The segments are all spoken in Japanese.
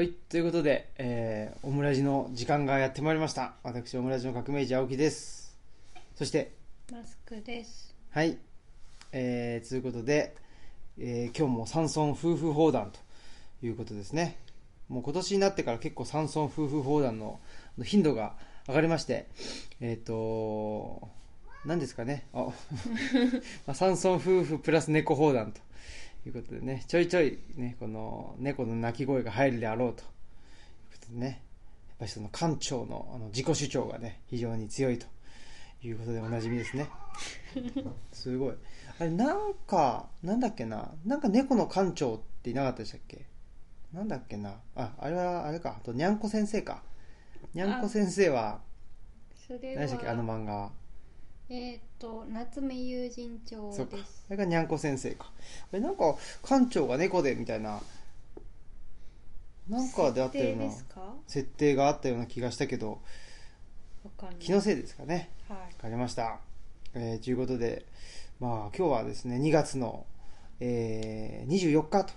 はい、ということで、えー、オムラジの時間がやってまいりました。私、オムラジの革命児青木です。そして、マスクです。はい、えー、ということで、えー、今日も山村夫婦砲弾ということですね。もう今年になってから結構山村夫婦砲弾の頻度が上がりまして、えっ、と、何ですかね、あ、山村夫婦プラス猫砲弾ということでね、ちょいちょいね、この猫の鳴き声が入るであろうということでね、やっぱりその館長のあの自己主張がね、非常に強いということでおなじみですね。すごい。あれ、なんか、なんだっけな、なんか猫の館長っていなかったでしたっけ？なんだっけな、あ、あれは、あれか、あと、にゃんこ先生か。にゃんこ先生は、何でしたっけ、あのは、漫画は。えっ、と、夏目友人帳そうかで。す。それがにゃんこ先生か。あれ、なんか、館長が猫でみたいな、なんかであったような設定ですか？わ設定があったような気がしたけど、かんない。気のせいですかね。はい。わかりました。えー、ということで、まあ、今日はですね、2月の、えー、24日と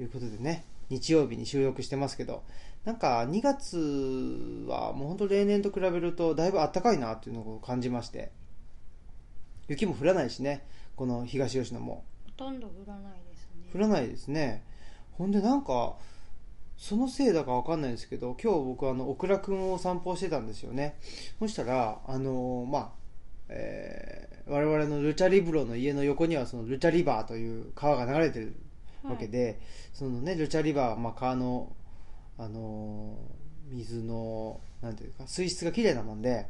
いうことでね、日曜日に収録してますけど、なんか2月はもう本当例年と比べるとだいぶ暖かいなっていうのを感じまして、雪も降らないしね、この東吉野も。ほとんど降らないですね。降らないですね。ほんでなんか、そのせいだかわかんないですけど、今日僕あの、オクラくんを散歩してたんですよね。そしたら、あのまあ、えー我々のルチャリブロの家の横にはそのルチャリバーという川が流れてるわけで、そのね、ルチャリバーはまあ川の、あのー水の、なんていうか、水質が綺麗なもんで、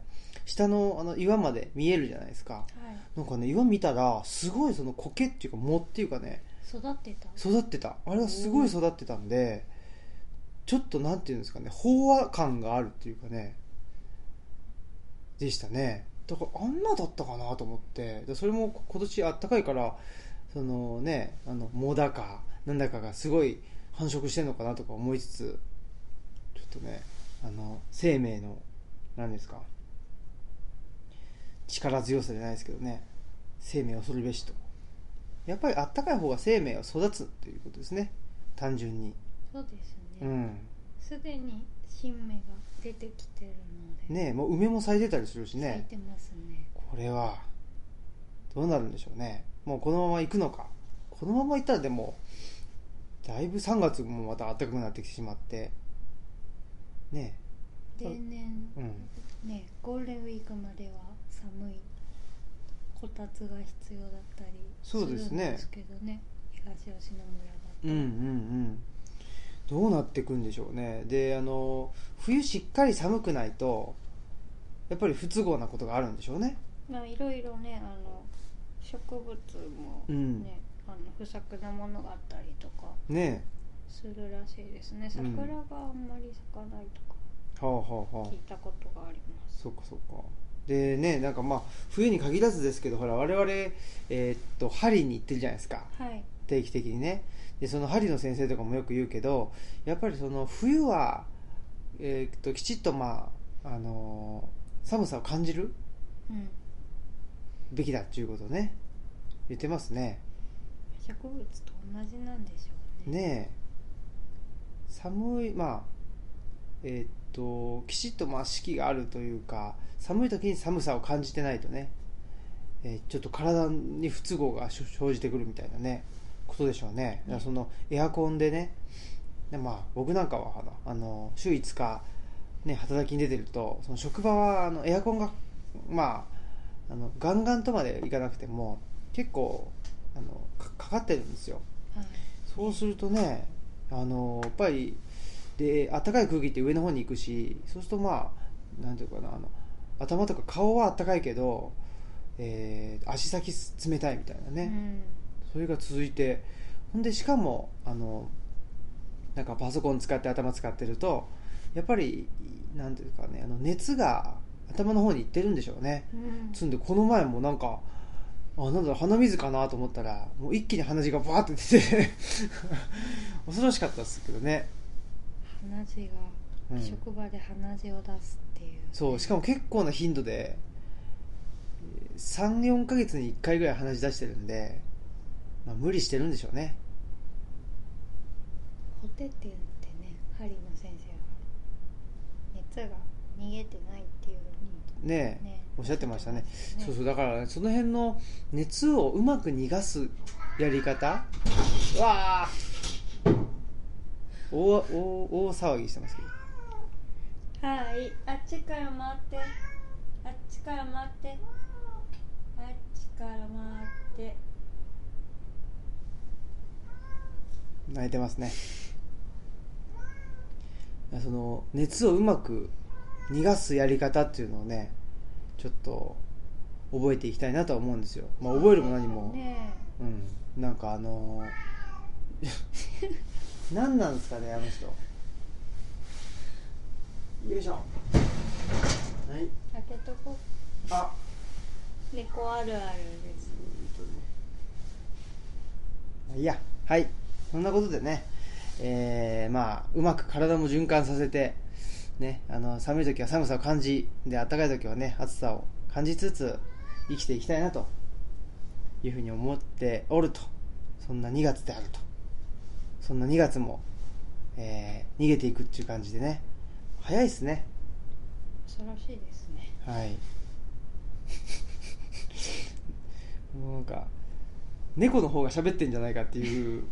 下のあの岩まで見えるじゃないですか。はい。なんかね、岩見たら、すごいその苔っていうか、藻っていうかね、育ってた。育ってたあれはすごい育ってたんでちょっとなんていうんですかね飽和感があるっていうかねでしたねだからあんなだったかなと思ってでそれも今年あったかいからそのねあの藻だかなんだかがすごい繁殖してるのかなとか思いつつちょっとねあの生命の何ですか力強さじゃないですけどね。生命を恐るべしと。やっぱりあったかい方が生命は育つっていうことですね。単純に。そうですね。うん。すでに新芽が出てきてるので。ねえもう梅も咲いてたりするし咲いねてますね。これはどうなるんでしょうね。もうこのまま行くのか。このまま行ったらでもだいぶ3月もまた暖かくなってきてしまって。ね例年、えうん。ね、ゴールデンウィークまでは寒いこたつが必要だったりそうですね。るんですけどね。東吉野村だと、うんうんうん。どうなっていくんでしょうね。であの冬しっかり寒くないとやっぱり不都合なことがあるんでしょうね。まあいろいろねあの植物もね、うん。あの不作なものがあったりとかねするらしいですね。うん。桜があんまり咲かないとかえはあはあはあ。聞いたことがあります、そうかそうかでねなんかまあ冬に限らずですけどほら我々、えーっと針に行ってるじゃないですか。はい。定期的にね。でその針の先生とかもよく言うけどやっぱりその冬は、えーっときちっとまああのー寒さを感じるうん。べきだっていうことをね。言ってますね。植物と同じなんでしょうね。ねえ。寒いまあえーっときちっとまあ四季があるというか寒い時に寒さを感じてないとね、えーちょっと体に不都合が生生じてくるみたいなねことでしょうね。だからそのエアコンでねでまあ僕なんかはあの週5日、ね、働きに出てるとその職場はあのエアコンがまああのガンガンとまでいかなくても結構あのかかかってるんですよ。はい。そうするとね、あのやっぱりで暖かい空気って上の方に行くしそうするとまあなんていうかなあの頭とか顔は暖かいけど、えー足先冷たいみたいなね、うん。それが続いてほんでしかもあのなんかパソコン使って頭使ってるとやっぱりなんていうかねあの熱が頭の方に行ってるんでしょうね。うん。つんでこの前もなんかあなんだろう鼻水かなと思ったらもう一気に鼻血がバーって出て 恐ろしかったですけどね鼻血が、うん職場で鼻血を出すっていう。ね、そうしかも結構な頻度で34ヶ月に1回ぐらい鼻血出してるんで、まあ、無理してるんでしょうね。ホテテンってね針の先生は熱が逃げてないっていうねねおっしゃってましたね。ねそうそうだからその辺の熱をうまく逃がすやり方？うわあ大大大騒ぎしてますけど。はい。あっちから回って。あっちから回って。あっちから回って。泣いてますね。その熱をうまく逃がすやり方っていうのをねちょっと覚えていきたいなとは思うんですよ、まあ、覚えるも何も、ね。うん。なんかあのー 何なんですかねあの人。よいしょ。はい。え開けとこあ。猫あるあるです。いやはい。そんなことでねえー、まあうまく体も循環させてねあの寒い時は寒さを感じで暖かい時はね暑さを感じつつ生きていきたいなというふうに思っておると。そんな2月であるとそんな2月も、えー逃げていくっていう感じでね。早いですね。恐ろしいですね。はい。もうなんか猫の方が喋ってんじゃないかっていう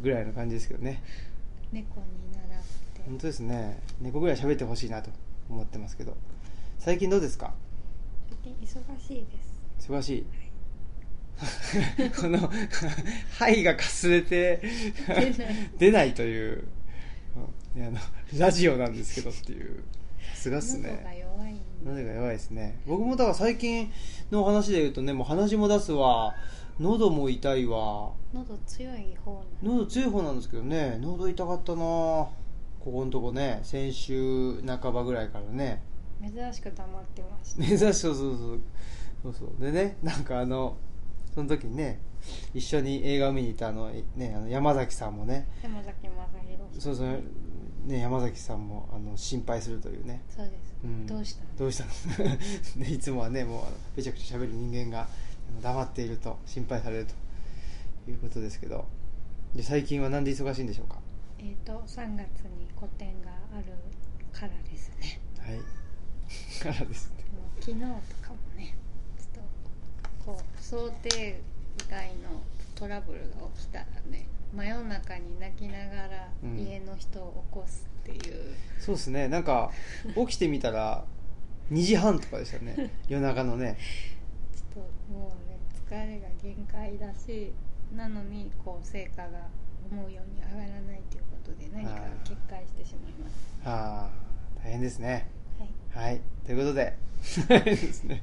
ぐらいの感じですけどね。猫に習って。本当ですね。猫ぐらい喋ってほしいなと思ってますけど。最近どうですか？最近忙しいです。忙しい この肺がかすれて 出ないという、あのラジオなんですけどっていう。さすがっす喉がね弱い喉が弱いですね。僕もだから最近の話で言うとねもう鼻血も出すわ。喉も痛いわ。喉強い方喉強い方なんですけどね。喉痛かったな。ここのとこね。先週半ばぐらいからね。珍しく黙ってました。珍しいそうそうそう。そうそう。でねなんかあのその時にね一緒に映画を見に行ったあの,、ね、あの山崎さんもね山崎正弘そうそうね山崎さんもあの心配するというね。そうです、うん。どうしたの？どうしたの？でいつもはねもうめちゃくちゃ喋る人間が黙っていると心配されるということですけど。で最近はなんで忙しいんでしょうか？えっ、と3月に個展があるからですね。はい。からですね。昨日とかもねこう想定外のトラブルが起きたらね真夜中に泣きながらうん家の人を起こすっていう、そうですね。なんか起きてみたら2時半とかでしたね。夜中のね。ちょっともうね疲れが限界だしなのにこう成果が思うように上がらないということで何かが決壊してしまいます。はあ大変ですね。はい。はい。ということで。ですね。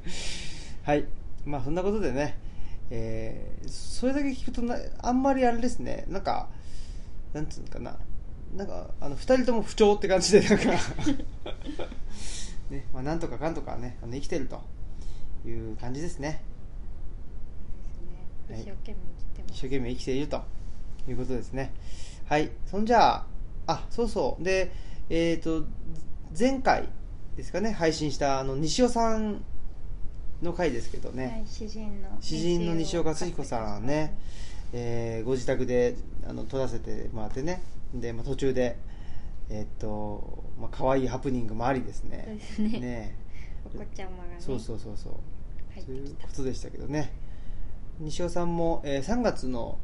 はいまあそんなことでねえーそれだけ聞くとなあんまりあれですねなんかなんつうのかななんかあの2人とも不調って感じでなんか。ねまあなんとかかんとかねあの生きてるという感じですね。ですね。はい。一生懸命生きてます、一生懸命生きているということですね。はい。そんじゃああそうそう。でえっ、と前回ですかね配信したあの西尾さんの回ですけどね、はい、詩人の詩人の西尾克彦さんね、えーご自宅であの撮らせてもらってね。で、まあ、途中でえっ、と、まあ可愛いハプニングもありですね。そうですね。ねお子ちゃまがね。そうそうそうそう。そういうことでしたけどね。西尾さんも、えー3月の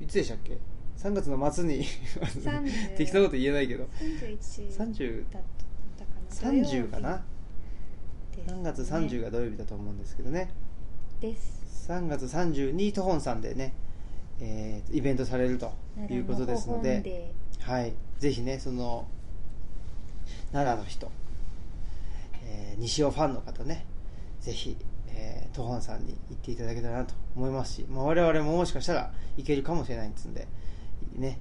いつでしたっけ？3月の末に30 適当なこと言えないけど。31 30だったかな。30かな？ですね。3月30が土曜日だと思うんですけどね。です。3月30にトホンさんでね、えーイベントされるということですのでの方はい、ぜひねその奈良の人、えー西尾ファンの方ねぜひ、えー、トホンさんに行っていただけたらなと思いますし、まあ、我々ももしかしたら行けるかもしれないんですんでね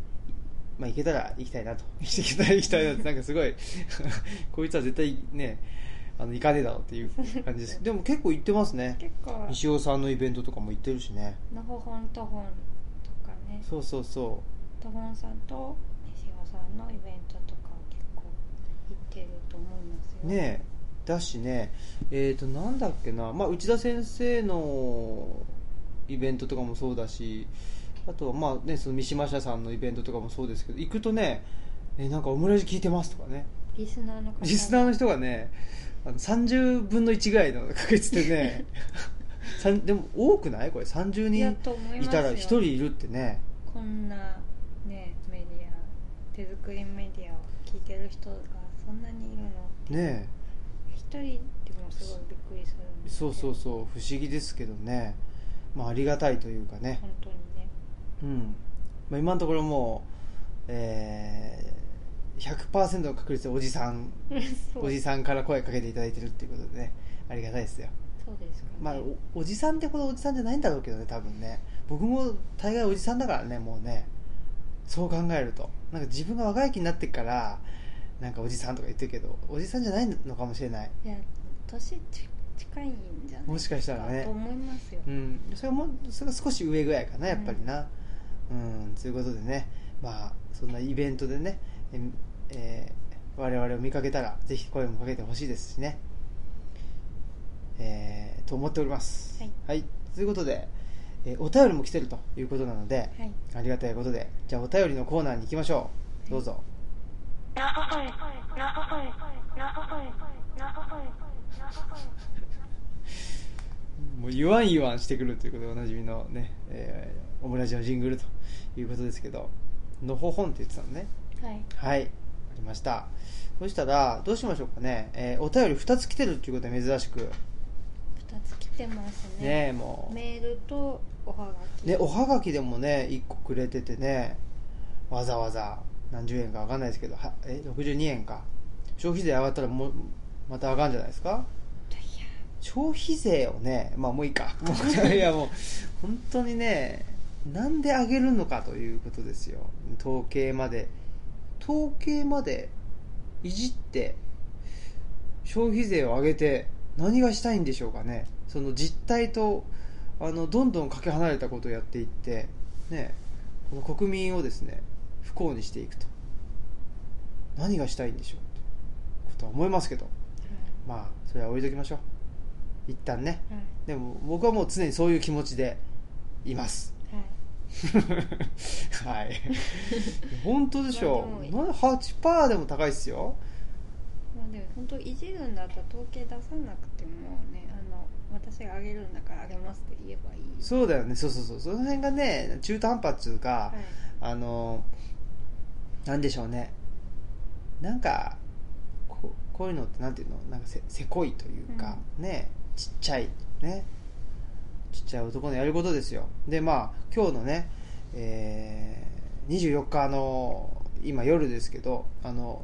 まあ行けたら行きたいなと。行けたら行きたいなってなんかすごい こいつは絶対ねあの行かねえだろうっていう感じです。でも結構行ってますね。結構。西尾さんのイベントとかも行ってるしね。のほほんとほんとかね。そうそうそとほんさんと西尾さんのイベントとかは結構行ってると思いますよ。うねえ。だしね。えっ、となんだっけな、まあ、内田先生のイベントとかもそうだしあとはまあねその三島社さんのイベントとかもそうですけど行くとねえなんかオムライス聞いてますとかね。リスナーの方。リスナーの人がねあの30分の1ぐらいの確率でね でも多くない？これ30いや人いたら1人いるってね。こんなねメディア手作りメディアを聞いてる人がそんなにいるのね一人でもすごいびっくりするんでそうそうそう。不思議ですけどね。まあありがたいというかね。本当にね。うん、まあ、今のところもう、えー、100%の確率でおじさんおじさんから声かけていただいてるっていうことでねありがたいですよ。そうですかね、まあおおじさんってほどおじさんじゃないんだろうけどね多分ね。僕も大概おじさんだからねもうねそう考えると。なんか自分が若い気になってっからなんかおじさんとか言ってるけどおじさんじゃないのかもしれない。いや年ち近いんじゃないもしかしたらね。と思いますよ、うん。それはもうそれが少し上ぐらいかなやっぱりな。うん、ということでね。まあそんなイベントでねええー我々を見かけたらぜひ声もかけてほしいですしね。えーと思っております。はい、ということで、えーお便りも来てるということなので、はい。ありがたいことでじゃあお便りのコーナーに行きましょう。どうぞ、もう言わん言わんしてくるということでおなじみのね、えーオムラジオジングルということですけどのほほんって言ってたのね。はい。はい。ありました。そしたらどうしましょうかね、えーお便り2つ来てるっていうことで珍しく。2つ来てますね。ねえもう。メールとおはがき。ねおはがきでもね1個くれててね。わざわざ。何十円か分かんないですけど。はえ62円か。消費税上がったらもうまた上がるんじゃないですか？消費税をねまあもういいか。もういやもう本当にねなんで上げるのかということですよ。統計まで統計までいじって消費税を上げて何がしたいんでしょうかね。その実態とあのどんどんかけ離れたことをやっていって、ね、この国民をですね不幸にしていくと。何がしたいんでしょうってことは思いますけど。まあそれは置いときましょう。一旦ね。はい。でも僕はもう常にそういう気持ちでいます はい。はい本当でしょまあでなんで8%でも高いっすよ。まあでも本当いじるんだったら統計出さなくてもねあの私があげるんだからあげますって言えばいい。そうだよね。そうそうそう。その辺がね中途半端っつうか、はい。あのなんでしょうね。なんかここういうのってなんていうの？なんかせせこいというか、ねちっちゃいねちっちゃい男のやることですよ。でまあ今日のね、えー24日の今夜ですけどあの、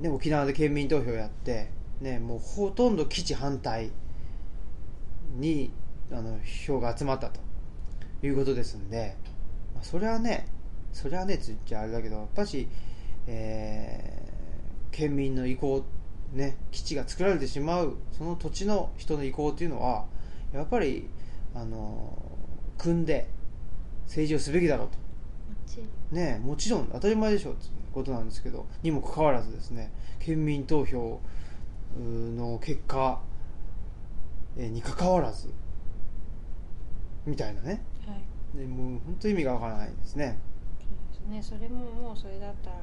ね、沖縄で県民投票やって、ね、もうほとんど基地反対にあの票が集まったということですんで、まあ、それはねそれはねつっちゃあれだけどやっぱし、えー県民の意向ね基地が作られてしまうその土地の人の意向っていうのはやっぱりあの組んで政治をすべきだろうと。もちろん。ねもちろん当たり前でしょうってことなんですけどにもかかわらずですね県民投票の結果えーにかかわらずみたいなね。はい。でもう本当意味がわからないですね。そうですね。それももうそれだったら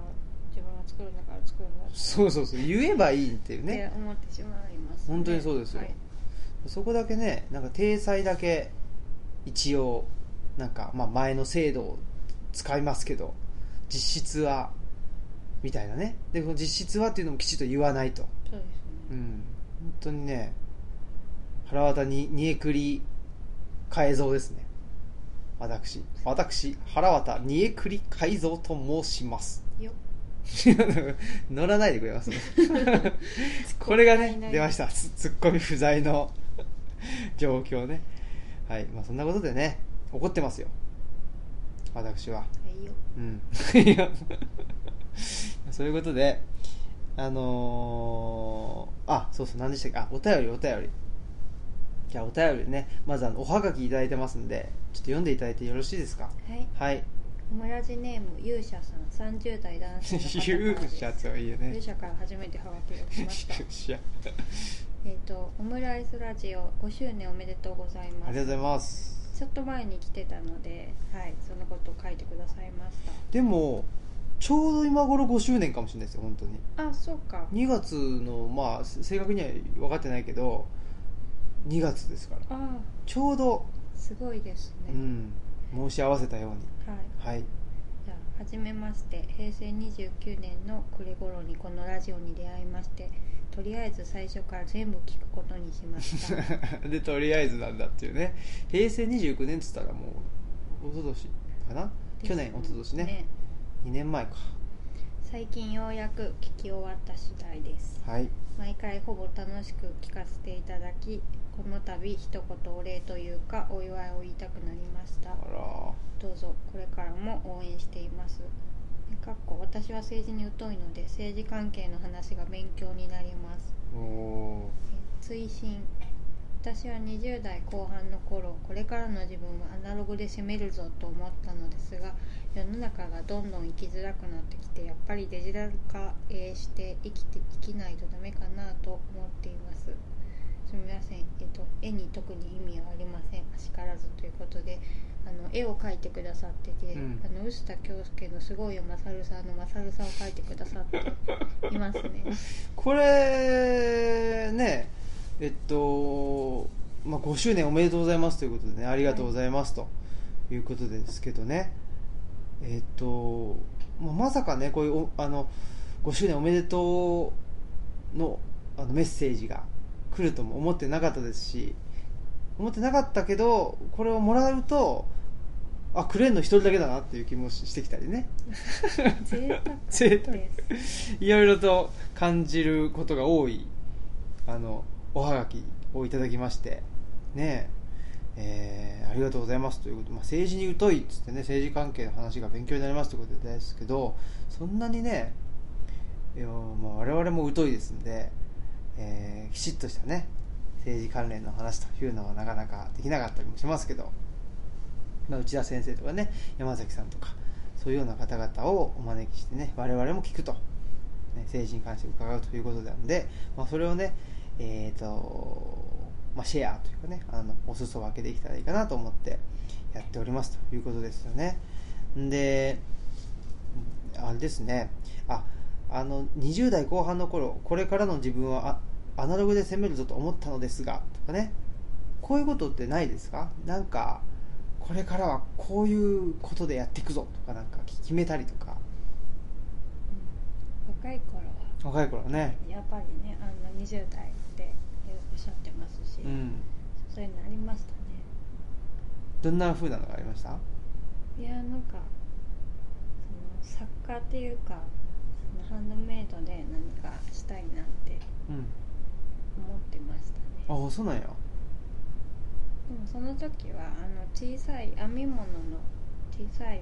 自分が作るんだから作るんだそうそうそう。言えばいいっていうね。思ってしまいます、ね、本当にそうですよ。はいそこだけねなんか体裁だけ一応なんか、まあ、前の制度を使いますけど実質はみたいなね。でこの実質はっていうのもきちっと言わないと。そうですね、うん。本当にね腹渡に煮えくり改造ですね。私。私腹渡煮えくり改造と申します。よ 乗らないでくれます これがね出ました。つツッコミ不在の 状況ね。はい。まあそんなことでね怒ってますよ。私は。はいよ。うん。いやそういうことであのーあそうそう何でしたっけ？あお便りお便り。じゃあお便りねまずあのおはがきいただいてますんでちょっと読んでいただいてよろしいですか？はい。はいオムラジネーム勇者さん。30代男性の方勇からです。者っていいよね。勇者から初めてハガキが来ました。勇者。えっとオムライスラジオ5周年おめでとうございます。ありがとうございます。ちょっと前に来てたのではいそのことを書いてくださいました。でもちょうど今頃5周年かもしれないですよ本当に。あそうか。2月のまあ正確には分かってないけど2月ですから。あちょうど、すごいですね、うん、申し合わせたように。はい。はい。じゃあはじめまして。平成29年の暮れ頃にこのラジオに出会いましてとりあえず最初から全部聞くことにしました。でとりあえずなんだっていうね。平成29年っつったらもう一昨年かな？去年一昨年ね。2年前か最近ようやく聞き終わった次第です。はい。毎回ほぼ楽しく聞かせていただきこの度一言お礼というかお祝いを言いたくなりました。あらどうぞこれからも応援しています。かっこ私は政治に疎いので政治関係の話が勉強になります。おお追伸。私は20代後半の頃これからの自分はアナログで攻めるぞと思ったのですが世の中がどんどん生きづらくなってきてやっぱりデジタル化えーして生きて生きないとダメかなと思っています。すみません、えっと、絵に特に意味はありません。あしからずということであの絵を描いてくださってて、うん。あの臼田恭介のすごいよまさるさんのまさるさんを描いてくださっていますね。これねえっと、まあ、5周年おめでとうございますということでねありがとうございますということですけどね、えっと、まあまさかねこういうおあの5周年おめでとうのあのメッセージが来るとも思ってなかったですし思ってなかったけどこれをもらうとあくれんの一人だけだなっていう気もしてきたりね。贅沢 いろいろと感じることが多いあのおはがきをいただきましてねええーありがとうございますということ、まあ、政治に疎いっつってね政治関係の話が勉強になりますということですけどそんなにねいや、まあ、我々も疎いですんで、えーきちっとしたね政治関連の話というのはなかなかできなかったりもしますけど、まあ、内田先生とかね山崎さんとかそういうような方々をお招きしてね我々も聞くと、ね、政治に関して伺うということなので、まあ、それをねえーとまあ、シェアというかねあのお裾分けできたらいいかなと思ってやっておりますと。いうことですよね。であれですね。ああの20代後半の頃これからの自分はあアナログで攻めるぞと思ったのですがとかね。こういうことってないですか？なんかこれからはこういうことでやっていくぞとかなんか決めたりとか。若い頃は。若い頃はね。やっぱりねあの20代でおっしゃってますし、うん。そういうのありましたね。どんな風なのがありました？いやなんかその作家っていうかそのハンドメイドで何かしたいなってうん。思ってましたね。ああそうなんや。でもその時はあの小さい編み物の小さい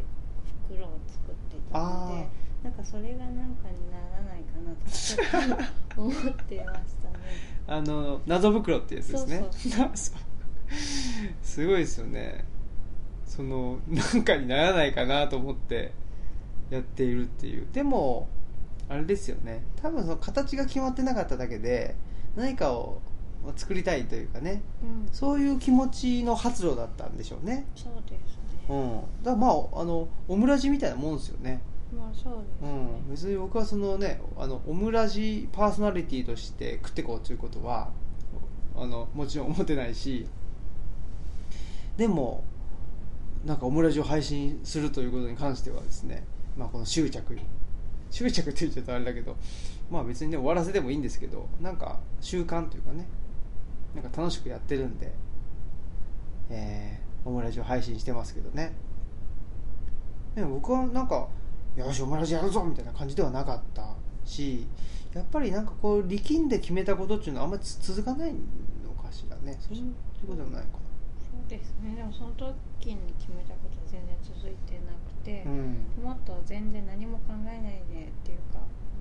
袋を作ってたのあでなんかそれがなんかにならないかなとちょっと思ってましたね。あの謎袋ってやつですね。そうそうすごいですよね。そのなんかにならないかなと思ってやっているっていう。でもあれですよね。多分その形が決まってなかっただけで何かを作りたいというかね。うん。そういう気持ちの発露だったんでしょうね。そうですうねん。だからまああのオムラジみたいなもんですよねまあそうですね、うん、別に僕はそのねあのオムラジパーソナリティとして食ってこうということはあのもちろん思ってないしでもなんかオムラジを配信するということに関してはですね、まあ、この執着。執着って言っちゃうとあれだけどまあ別にね終わらせてもいいんですけどなんか習慣というかねなんか楽しくやってるんで、えーオムラジを配信してますけどね。でも僕はなんかよしオムラジやるぞみたいな感じではなかったしやっぱりなんかこう力んで決めたことっていうのはあんまりつ続かないのかしらね。そういうことでもないかそうですね。でもその時に決めたことは全然続いてなくて、なうん。もっと全然何も考えないでっていうか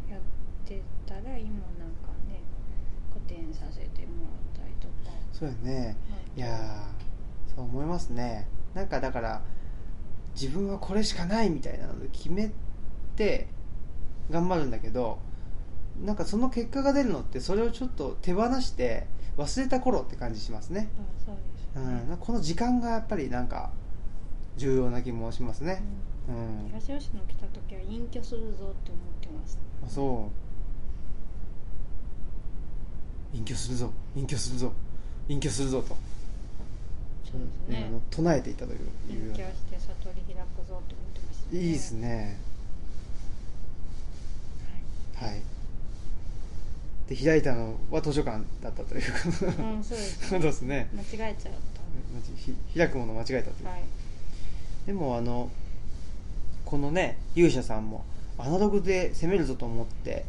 やってたら今なんかね古典させてもらったりとか、そうやね。まあいやーそう思いますね。なんかだから自分はこれしかないみたいなので決めて頑張るんだけどなんかその結果が出るのってそれをちょっと手放して忘れた頃って感じしますね、うですね、うん、この時間がやっぱりなんか重要な気もしますね。うん。うん、東吉野来た時は隠居するぞって思ってました。あそう。隠居するぞ。隠居するぞ。隠居するぞと。そうですね。あの唱えていたという。いう隠居して悟り開くぞって思ってました、いいですねはい。で開いたのは図書館だったというはい、うんそうです そうですね。間違えちゃっひ開くもの間違えたという。たはい。でもあのこのね勇者さんもアナログで攻めるぞと思って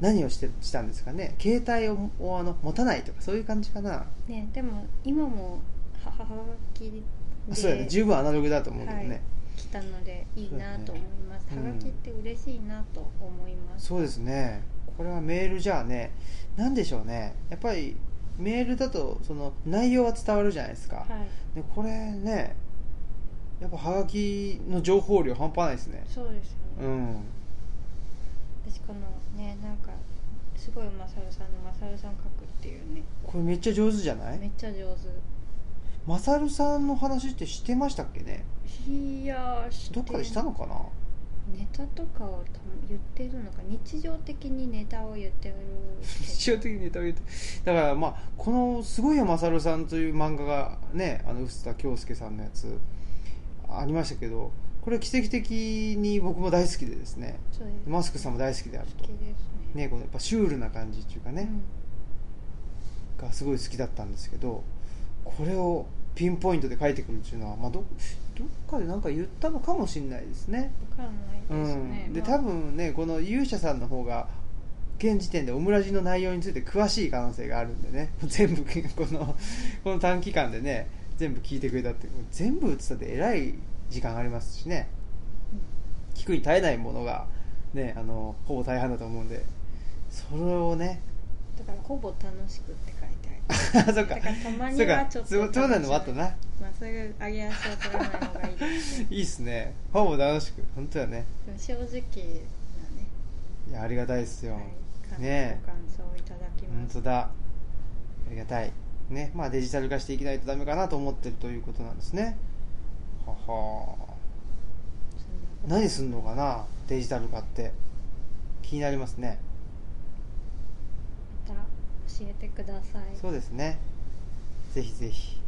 何をしてしたんですかね。携帯ををあの持たないとかそういう感じかな。ねでも今もはははがきで。あそうやね。十分アナログだと思うけどね、はい来たのでいいなと思います、ね。はがきって嬉しいなと思います、そうですね。これはメールじゃあね何でしょうね。やっぱりメールだとその内容は伝わるじゃないですか、はい。でこれねやっぱはがきの情報量半端ないですね。そうですよね、うん。私このねなんかすごいマサルさんのマサルさん書くっていうね。これめっちゃ上手じゃない？めっちゃ上手マサルさんの話ってしてましたっけね？いやどっかでしたのかな？ネタとかをた言ってるのか日常的にネタを言ってる 日常的にネタを言ってだからまあこの「すごいよマサルさん」という漫画がねあの臼田恭介さんのやつありましたけどこれ奇跡的に僕も大好きでですね。マスクさんも大好きであると。好きですね。ねこのやっぱシュールな感じっていうかね、がすごい好きだったんですけどこれをピンポイントで書いてくるっていうのは、まあ、どどっかで何か言ったのかもしれないですね。うん、分かんないですね、うん、でまあ多分ねこの勇者さんの方が現時点でオムラジの内容について詳しい可能性があるんでね。全部このこの短期間でね全部聞いてくれたって。全部映ったってえらい時間ありますしね。聞くに耐えないものがねあのほぼ大半だと思うんで。それをね。だからほぼ楽しくってそっか。だからたまにそうかはちょっとそうそうなのもあったな。まあそういう上げ足を取らない方がいいですね。いいっすね。ほぼ楽しく。本当やね。でも正直なね、いやありがたいっすよ、はい、感ねご感想をいただきます。本当だ。ありがたい。ね。まあデジタル化していきないとダメかなと思ってるということなんですね。はは。そんなこと何すんのかな？デジタル化って。気になりますね教えてください。そうですね。ぜひぜひ。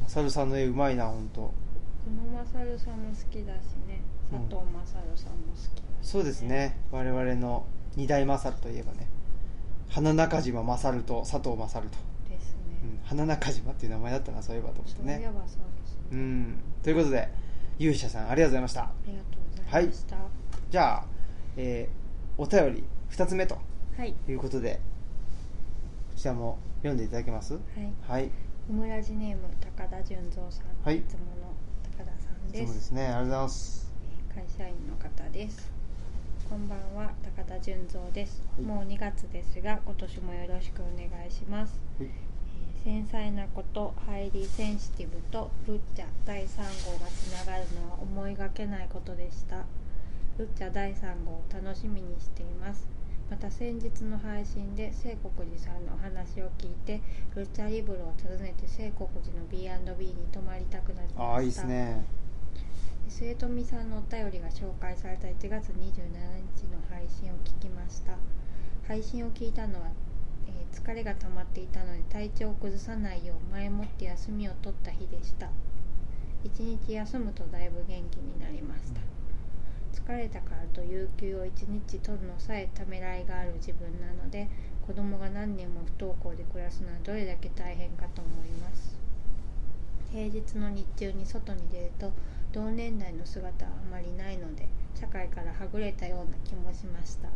マサルさんの絵うまいな本当このマサルさんも好きだしね。うん佐藤マサルさんも好きだし、そうですね。我々の二大マサルといえばね。花中島マサルと佐藤マサルと、ですね、うん、花中島っていう名前だったなそういえばと思ってね。そういえばそうですね、うん。ということで勇者さんありがとうございました。ありがとうございました。じゃあ、えーお便り2つ目とはい。いうことでこちらも読んでいただけます？はい。はい。オムラジネーム高田純三さん、はい。いつもの高田さんです。もですね。ありがとうございます。えー会社員の方です。こんばんは高田純三です、はい。もう2月ですが今年もよろしくお願いします、はい。えー繊細なことハイリーセンシティブとルッチャ第3号がつながるのは思いがけないことでした。ルッチャ第3号を楽しみにしていますまた先日の配信で聖国寺さんのお話を聞いてルッチャリブロを訪ねて聖国寺の B&B に泊まりたくなりました。ああいいですね。末富さんのお便りが紹介された1月27日の配信を聞きました。配信を聞いたのは、えー疲れが溜まっていたので体調を崩さないよう前もって休みを取った日でした。一日休むとだいぶ元気になりました疲れたからと有給を一日取るのさえためらいがある自分なので子供が何年も不登校で暮らすのはどれだけ大変かと思います。平日の日中に外に出ると同年代の姿はあまりないので社会からはぐれたような気もしました。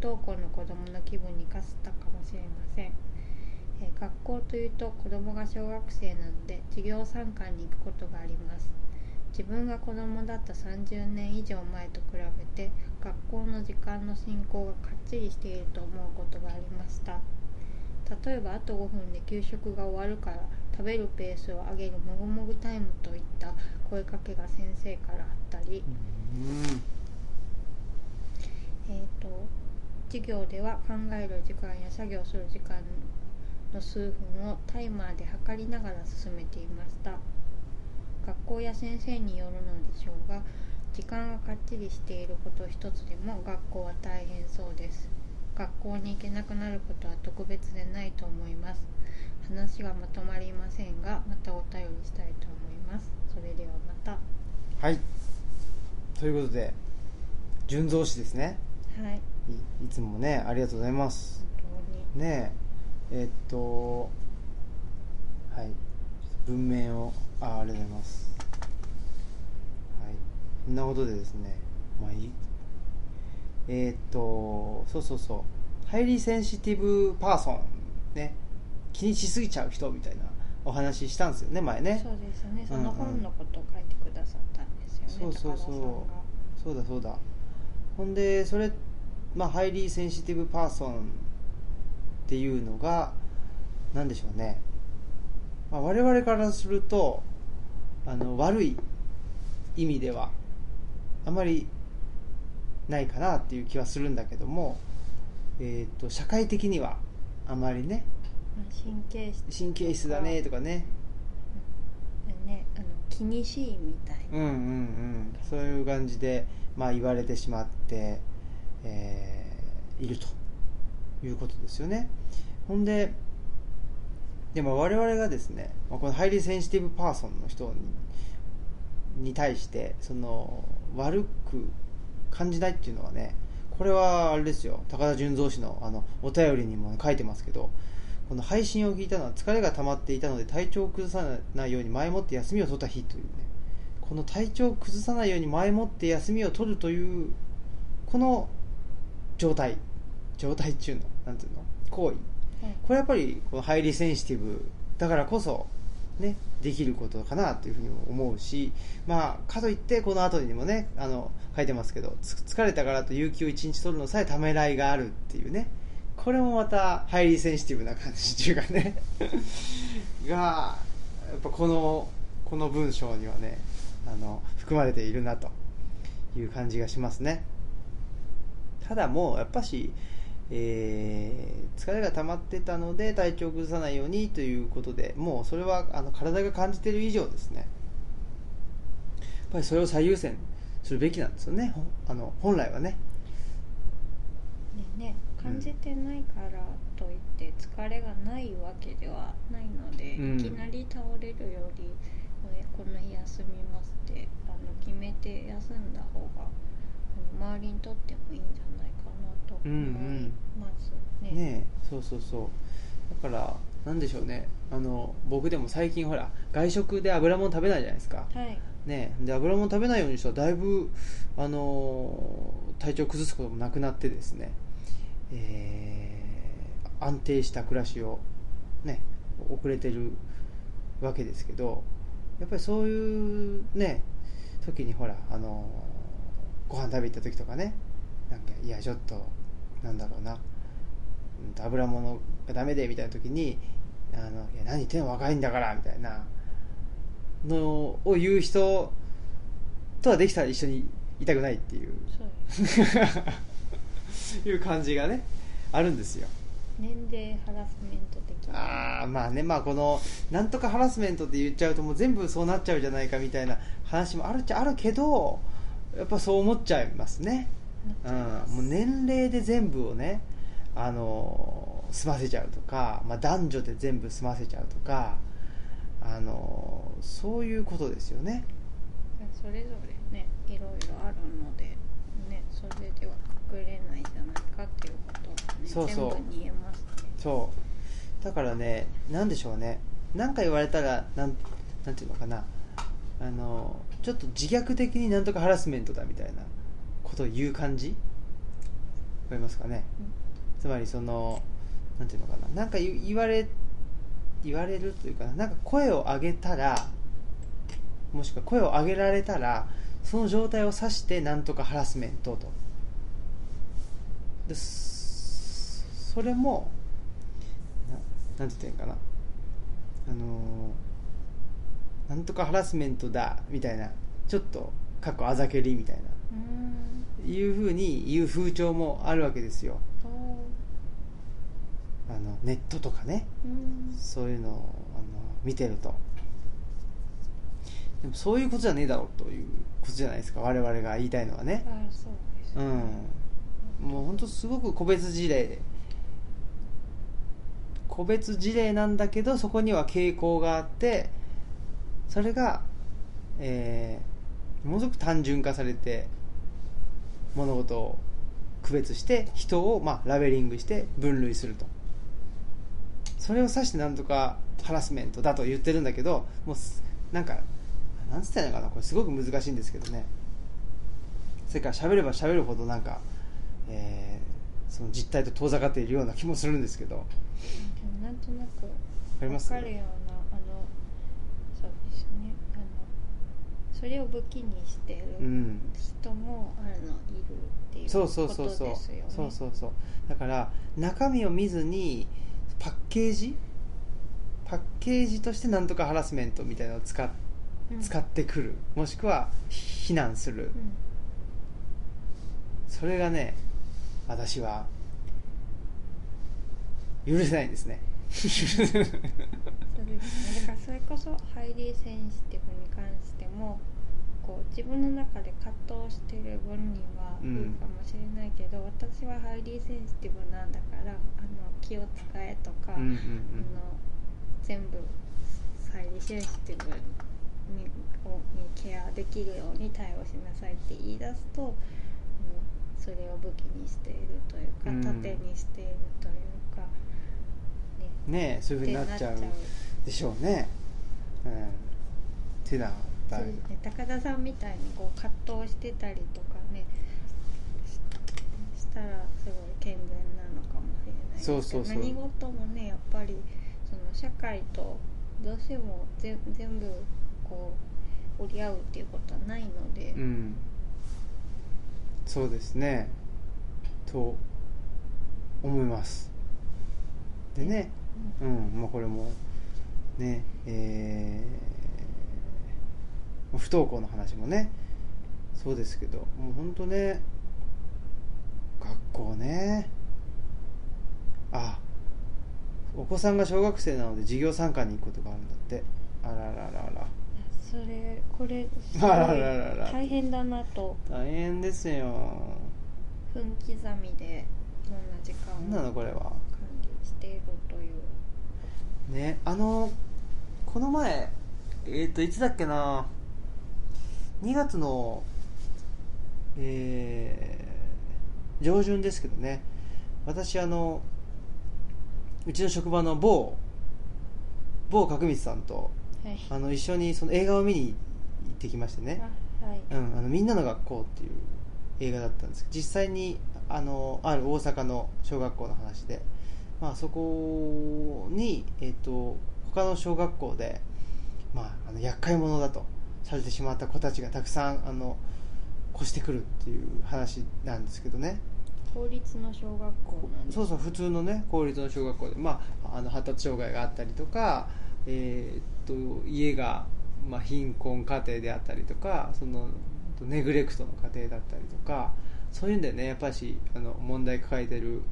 不登校の子供の気分にかすったかもしれません、学校というと子供が小学生なので授業参観に行くことがあります。自分が子供だった30年以上前と比べて学校の時間の進行がかっちりしていると思うことがありました。例えばあと5分で給食が終わるから食べるペースを上げるもぐもぐタイムといった声かけが先生からあったり、うん。えー、と授業では考える時間や作業する時間の数分をタイマーで測りながら進めていました学校や先生によるのでしょうが時間がかっちりしていること一つでも学校は大変そうです。学校に行けなくなることは特別でないと思います。話がまとまりませんがまたお便りしたいと思います。それではまた。はい。ということで純増詞ですね。はい。いいつもねありがとうございます。本当に。ねええーっとはい文面をあありがとうございます。はい。そんなことでですねまあいい。えーっとそうそうそう。 Highly Sensitive Person ね。気にしすぎちゃう人みたいなお話ししたんですよね前ね。そうですよね。そのうん。うん本のことを書いてくださったんですよね、そうそうそう。高田さんが。そうだそうだ。ほんでそれまあ Highly Sensitive Person っていうのが何でしょうね、まあ、我々からするとあの悪い意味ではあまりないかなっていう気はするんだけども、えー、と社会的にはあまりねまあ神経質神経質だねとかね。ねあの気にしいみたいな、うんうんうん。そういう感じで、まあ、言われてしまって、えーいるということですよね。ほんででも我々がですね、ま、この Highly Sensitive Person の人に対してその悪く感じないっていうのはねこれはあれですよ。高田純三氏のあのお便りにも書いてますけどこの配信を聞いたのは疲れが溜まっていたので体調を崩さないように前もって休みを取った日というねこの体調を崩さないように前もって休みを取るというこの状態状態っていうのなんていうの行為これやっぱりこのハイリーセンシティブだからこそねできることかなというふうに思うしまあかといってこの後にもねあの書いてますけど疲れたからと有給を1日取るのさえためらいがあるっていうねこれもまたハイリーセンシティブな感じっていうかね がやっぱこのこの文章にはねあの含まれているなという感じがしますね。ただもうやっぱし、えー疲れが溜まってたので体調を崩さないようにということでもうそれはあの体が感じている以上ですね。やっぱりそれを最優先するべきなんですよね。あの本来はね。でね感じてないからといって疲れがないわけではないので、うん。いきなり倒れるよりえこの日休みますってあの決めて休んだ方が周りにとってもいいんじゃないかなと思いますね。そうそうそう。だからなんでしょうね。あの僕でも最近ほら外食で油物食べないじゃないですか。はい。ね。えで油物食べないようにしたらだいぶあの体調崩すこともなくなってですね、えー安定した暮らしをね遅れてるわけですけどやっぱりそういうね時にほらあのご飯食べ行った時とかね。なんかいやちょっとなんだろうな。油物がダメでみたいな時にあのいや何言ってんの若いんだからみたいな。のを言う人とはできたら一緒にいたくないっていう。いう感じがねあるんですよ。年齢ハラスメント的な。ああまあねまあこのなんとかハラスメントって言っちゃうともう全部そうなっちゃうじゃないかみたいな話もあるっちゃあるけどやっぱそう思っちゃいますねうん、もう年齢で全部をねあの済ませちゃうとか、まあ、男女で全部済ませちゃうとかあのそういうことですよね。それぞれねいろいろあるのでねそれでは隠れないんじゃないかっていうことがねそうそう。全部に言えますね。そう。だからねなんでしょうね。何か言われたらなんなんていうのかな。あのちょっと自虐的になんとかハラスメントだみたいなことを言う感じ？わかりますかね？つまりそのなんていうのかな？なんか言言われ言われるというかな？なんか声を上げたらもしくは声を上げられたらその状態を指してなんとかハラスメントと。でそそれもななんて言ったらいいんかな？あのーなんとかハラスメントだみたいなちょっとかっこあざけりみたいないうふうに言う風潮もあるわけですよ。おあのネットとかね。そういうのをあの見てると。でもそういうことじゃねえだろうということじゃないですか。我々が言いたいのはね。うん。もう本当すごく個別事例個別事例なんだけどそこには傾向があってそれが、えーものすごく単純化されて物事を区別して人を、まあ、ラベリングして分類すると。それを指してなんとかハラスメントだと言ってるんだけどもうすなんかなんつったらいいのかな？これすごく難しいんですけどね。それから喋れば喋るほどなんか、えーその実態と遠ざかっているような気もするんですけど。なんとなくります？わかるようなあのそうですねあのそれを武器にしてるうん。人もあるのいるっていうこそうとそうそうそう。ですよねそうそうそう。だから中身を見ずにパッケージ？パッケージとしてなんとかハラスメントみたいなのを使っうん。使ってくる。もしくは非難する。うん。それがね私は許せないんですねそうですねだからそれこそ highly sensitive に関してもこう自分の中で葛藤してる分にはいるかもしれないけど、私は highly sensitive なんだからあの気を使えとか、うんうんうん。あの全部 highly sensitive にをにケアできるように対応しなさいって言い出すとあのそれを武器にしているというか、うん。盾にしているというかね。ねえそういうふうになっちゃうでしょうね。うん。ってなったそうですね高田さんみたいにこう葛藤してたりとかねししたらすごい健全なのかもしれないそうそうそう。何事もねやっぱりその社会とどうしてもぜ全部こう折り合うっていうことはないので、うん。そうですね。と思います。でね。うん。まあこれもねえー不登校の話もねそうですけどもう本当ね学校ねあお子さんが小学生なので授業参観に行くことがあるんだって。あらららら。それこれすあごいらららら。大変だなと。大変ですよ。分刻みでいろんな時間何なのをこれは。管理しているという。ねあのこの前えっ、といつだっけな？2月のえー上旬ですけどね。私あのうちの職場の某某角光さんとはい。あの一緒にその映画を見に行ってきましてね。あはい、うん、あのみんなの学校っていう映画だったんですけど実際にあのある大阪の小学校の話で、まあ、そこに、えっと他の小学校で、まあ、あの厄介者だとされてしまった子たちがたくさんあの越してくるっていう話なんですけどね。公立の小学校なんそうそう普通のね公立の小学校で、まあ、あの発達障害があったりとか、えーっと家が、まあ、貧困家庭であったりとかそのネグレクトの家庭だったりとかそういうんでねやっぱしあの問題抱えてる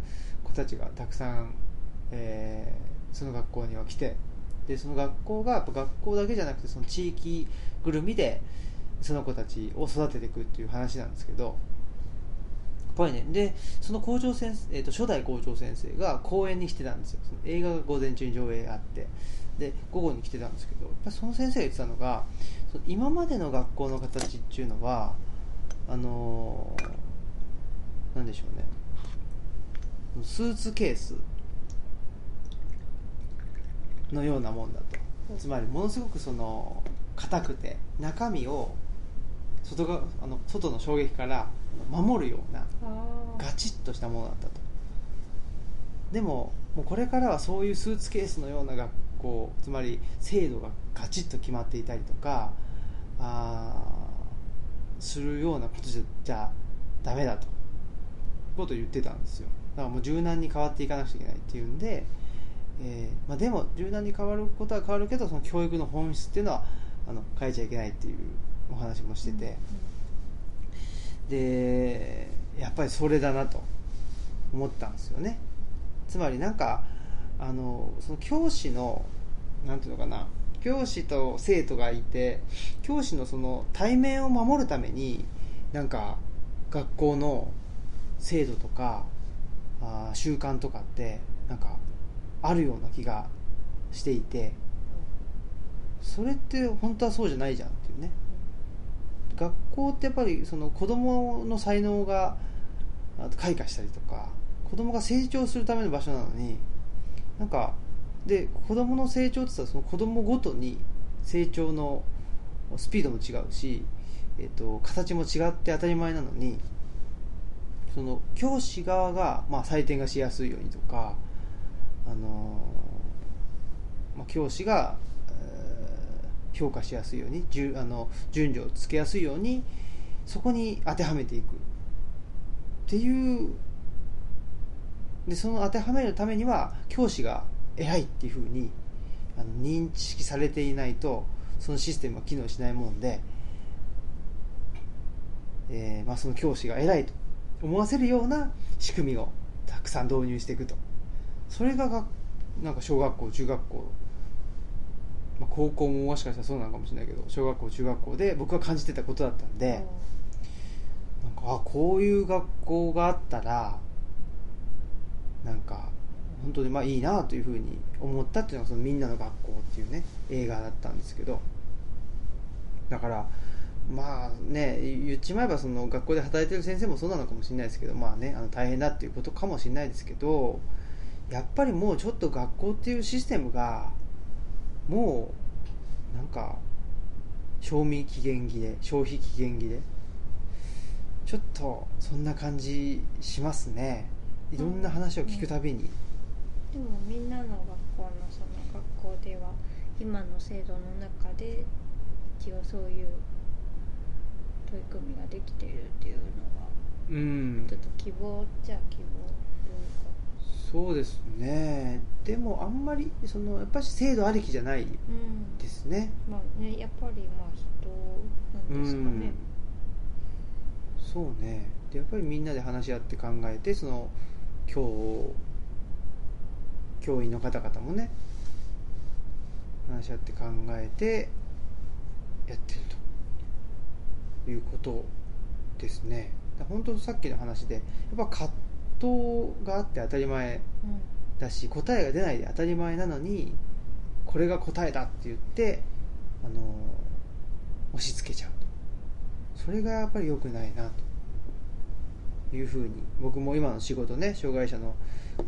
子たちがたくさん、えーその学校には来てでその学校がやっぱ学校だけじゃなくてその地域ぐるみでその子たちを育てていくっていう話なんですけどやっぱりねでその校長先生、えー、と初代校長先生が公演に来てたんですよ。その映画が午前中に上映あって。で午後に来てたんですけどやっぱその先生が言ってたのがその今までの学校の形っていうのはあのーなんでしょうね。スーツケースのようなもんだと。うん。つまりものすごくその硬くて中身を外があの外の衝撃から守るようなあガチッとしたものだったと。でももうこれからはそういうスーツケースのような学校つまり制度がガチッと決まっていたりとかあーするようなことじゃダメだと。ことを言ってたんですよ。だからもう柔軟に変わっていかなくちゃいけないっていうんで、えーまあ、でも柔軟に変わることは変わるけどその教育の本質っていうのはあの変えちゃいけないっていうお話もしてて、でやっぱりそれだなと思ったんですよね。つまりなんかあのその教師のなんていうのかな教師と生徒がいて教師のその対面を守るためになんか学校の制度とかあ習慣とかってなんかあるような気がしていてそれって本当はそうじゃないじゃんっていうね。学校ってやっぱりその子供の才能があ開花したりとか子供が成長するための場所なのになんかで子供の成長って言ったらその子供ごとに成長のスピードも違うし、えっと形も違って当たり前なのにその教師側が、まあ、採点がしやすいようにとか、あのまあ、教師が、えー評価しやすいように順あの順序をつけやすいようにそこに当てはめていく。っていうでその当てはめるためには教師が偉いっていうふうにあの認識されていないとそのシステムは機能しないもんで、えーまあ、その教師が偉いと思わせるような仕組みをたくさん導入していくと。それががなんか小学校中学校、まあ、高校ももしかしたらそうなのかもしれないけど小学校中学校で僕が感じてたことだったんで、なんかあこういう学校があったらなんか本当にまあいいなというふうに思ったっていうのがその「みんなの学校」っていうね映画だったんですけど。だからまあね言っちまえばその学校で働いてる先生もそうなのかもしれないですけどまあねあの大変だっていうことかもしれないですけどやっぱりもうちょっと学校っていうシステムがもうなんか賞味期限切れ消費期限切れちょっとそんな感じしますね。いろんな話を聞くたびに、でもみんなの学校のその学校では今の制度の中で一応そういう取り組みができているっていうのがうん。ちょっと希望じゃ希望そうですね。でもあんまりそのやっぱり制度ありきじゃないというかうんですね。まあねやっぱりまあ人なんですかね。そうね。でやっぱりみんなで話し合って考えてその教教員の方々もね話し合って考えてやってるということですね。本当さっきの話でやっぱ葛藤があって当たり前うんだし答えが出ないで当たり前なのにこれが答えだって言ってあの押し付けちゃうと。それがやっぱり良くないなというふうに僕も今の仕事ね障害者の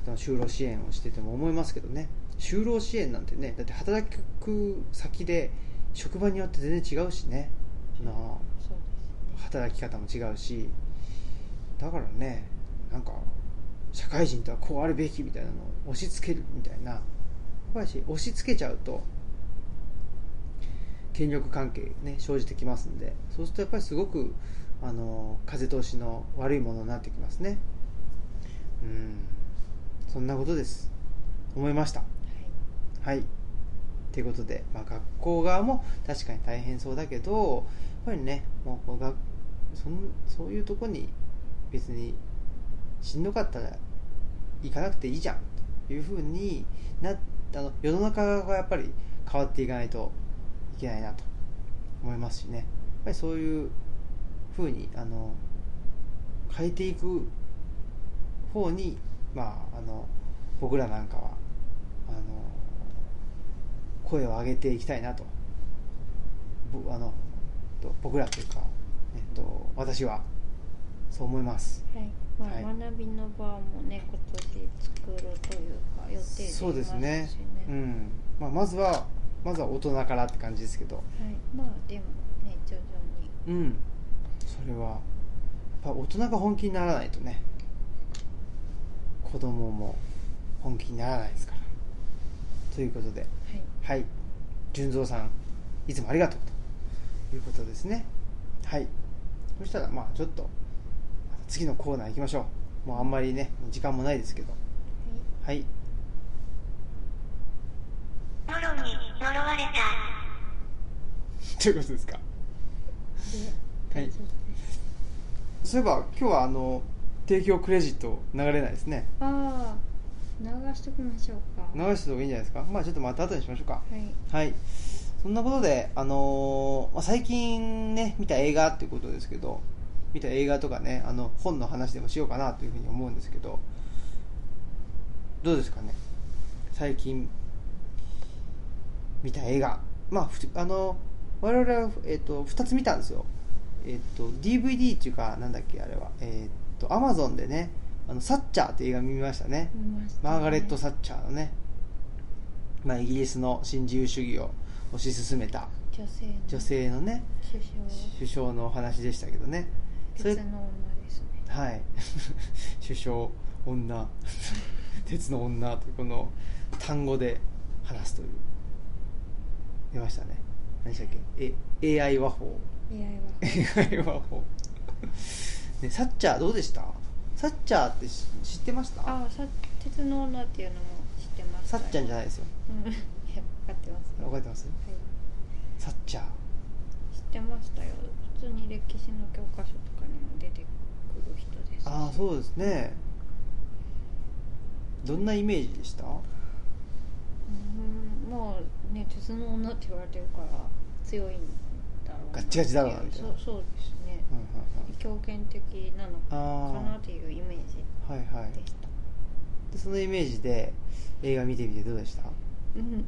方の就労支援をしてても思いますけどね。就労支援なんてねだって働く先で職場によって全然違うしね。ね。働き方も違うし。だからねなんか社会人とはこうあるべきみたいなのを押し付けるみたいな。やっぱりし押し付けちゃうと権力関係ね生じてきますんで。そうするとやっぱりすごくあの風通しの悪いものになってきますね。うん。そんなことです。思いました。はい。とい。うことで、まあ、学校側も確かに大変そうだけどやっぱりねもうこうがそんそういうとこに別にしんどかったら行かなくていいじゃんというふうになあの世の中がやっぱり変わっていかないといけないなと思いますしね。やっぱりそういうふうにあの変えていく方に、まあ、あの僕らなんかはあの声を上げていきたいなと。ぼあのと僕らというか、えっと、私はそう思います。はい。まあ、はい。学びの場もね今年作るというか予定でいますしそうですね。うん。まあ、まずはまずは大人からって感じですけど。はい。まあでもね徐々に。うん。それはやっぱ大人が本気にならないとね。子供も本気にならないですから。ということで。はい。はい。純三さんいつもありがとうということですね。はい。そしたらまあちょっと次のコーナー行きましょう。もうあんまりね時間もないですけど。はい。ノロに呪われた。ということですか？ではい。そういえば今日はあの提供クレジット流れないですね。ああ流しときましょうか。流してた方がいいんじゃないですか？まあちょっとまた後にしましょうか。はい。はい。そんなことで、あのーまあ、最近ね、見た映画っていうことですけど、見た映画とかね、あの本の話でもしようかなというふうに思うんですけど、どうですかね、最近見た映画。まあ、あの、我々は、えっ、と、2つ見たんですよ。えっ、と、DVD っていうか、なんだっけ、あれは。えっ、と、Amazon でね、あの、サッチャーって映画見ましたね。ねマーガレット・サッチャーのね、まあ、イギリスの新自由主義を推し進めた女性のね首首相のお話でしたけどね鉄の女ですね。はい。首相女。鉄の女というこの単語で話すという。出ましたね。何でしたっけ？え AI 和法。AI は AI 和法。ねサッチャーどうでした？サッチャーってし知ってました？あさ鉄の女っていうのも知ってましたサッチャーじゃないですよ。うん。いや分かってます。分かってます？はい。サッチャー。知ってましたよ。普通に歴史の教科書とかにも出てくる人です。しああそうですね。どんなイメージでした？うんまあね鉄の女って言われてるから強いんだろうなガッチガチだろうなみたいな。そうそうですね。うんうんうん。強権的なのかなっていうイメージはいはい。でしたでそのイメージで映画見てみてどうでした？うん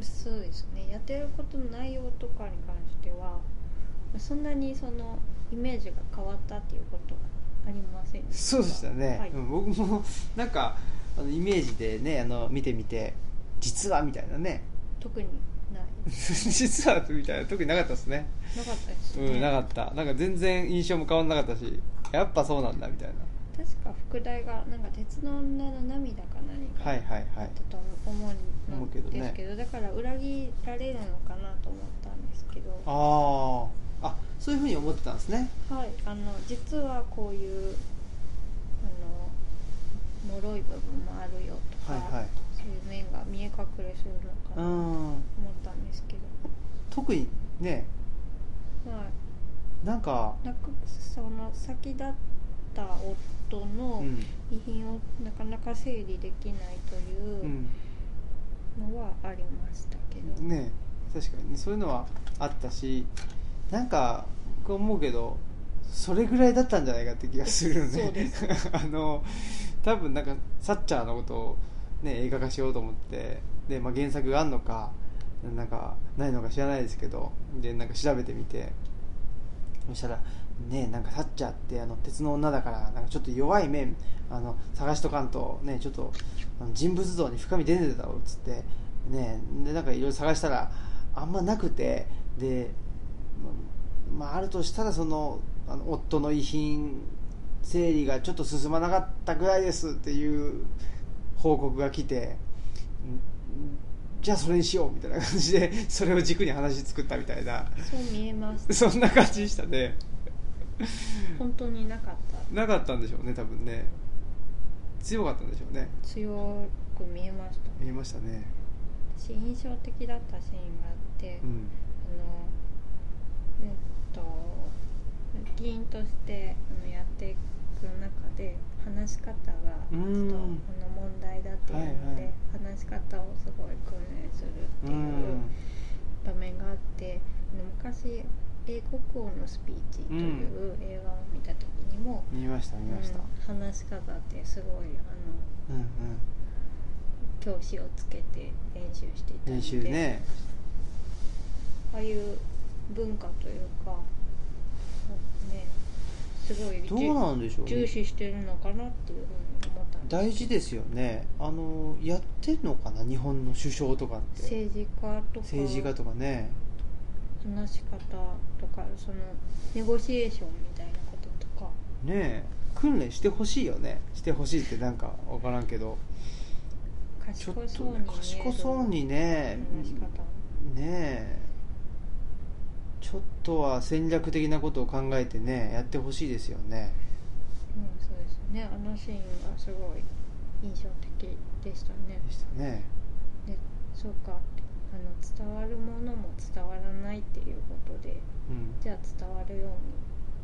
そうですね。やってることの内容とかに関してはそんなにそのイメージが変わったっていうことはありませんでしたそうでしたね、はい。うん僕もなんかあのイメージでねあの見てみて実はみたいなね。特にない。実はみたいな特になかったですね。なかったですね、うんなかった。なんか全然印象も変わんなかったしやっぱそうなんだみたいな。確か副題がなんか鉄の女の涙か何かはいはいはいだったと思うん思うけどねですけどだから裏切られるのかなと思ったんですけど。あああそういうふうに思ってたんですね。はいあの実はこういうあの脆い部分もあるよとか、はいはい。そういう面が見え隠れするのかうなと思ん。ったんですけど、特にねまなんかあなんかその先立った夫のうん。遺品をなかなか整理できないといううん。のはありましたけど、ね確かにねそういうのはあったしなんか僕思うけどそれぐらいだったんじゃないかって気がするよね。そうです。あの多分なんかサッチャーのことを、ね、映画化しようと思ってで、まあ、原作があるのかなんかないのか知らないですけどでなんか調べてみてそしたらねなんかサッチャーってあの鉄の女だからなんかちょっと弱い面あの探しとかんとねちょっと人物像に深み出てたろっつってねでなんかいろいろ探したらあんまなくてでまああるとしたらそのあの夫の遺品整理がちょっと進まなかったぐらいですっていう報告が来てんじゃあそれにしようみたいな感じで それを軸に話作ったみたいな。そう見えますそんな感じでしたね。本当になかった。なかったんでしょうね多分ね。強かったんでしょうね。強く見えました。見えましたね。私印象的だったシーンがあって、うん。あのえっと議員としてあのやっていく中で話し方がちょっとあうんの問題だっていうので、はい。はい話し方をすごい訓練するってういうん。場面があって、昔英国王のスピーチという映画を見た時にも、見ました見ました。うん話し方ってすごいあのうんうん。教師をつけて練習していたので練習ね。ああいう文化というかねすごいどうなんでしょうね。重視してるのかなっていうふうに思ったんです大事ですよね。あのやってんのかな日本の首相とかって。政治家とか。政治家とかね。話し方とかそのネゴシエーションみたいなこととか。ねえ。訓練してほしいよね。してほしいってなんか分からんけど。ちょっと賢そうに見える。賢そうにね。ねえちょっとは戦略的なことを考えてねやってほしいですよね。うんそうですね。あのシーンがすごい印象的でしたね。でしたね。でそうか。あの伝わるものも伝わらないっていうことでうん。じゃあ伝わるように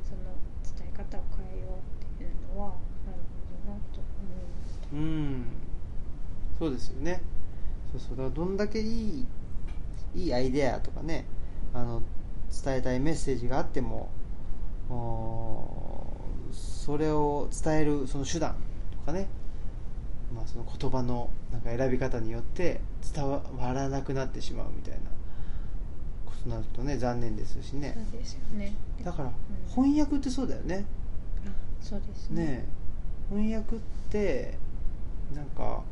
その伝え方を変えようっていうのはなるほどなと思いました。うん。そうですよね。そうそう。だからどんだけいいいいアイデアとかねあの伝えたいメッセージがあってもおそれを伝えるその手段とかね、まあ、その言葉のなんか選び方によって伝わらなくなってしまうみたいなことになるとね残念ですしね。そうですよね。だからうん。翻訳ってそうだよね。あそうですね。ねえ。翻訳ってなんか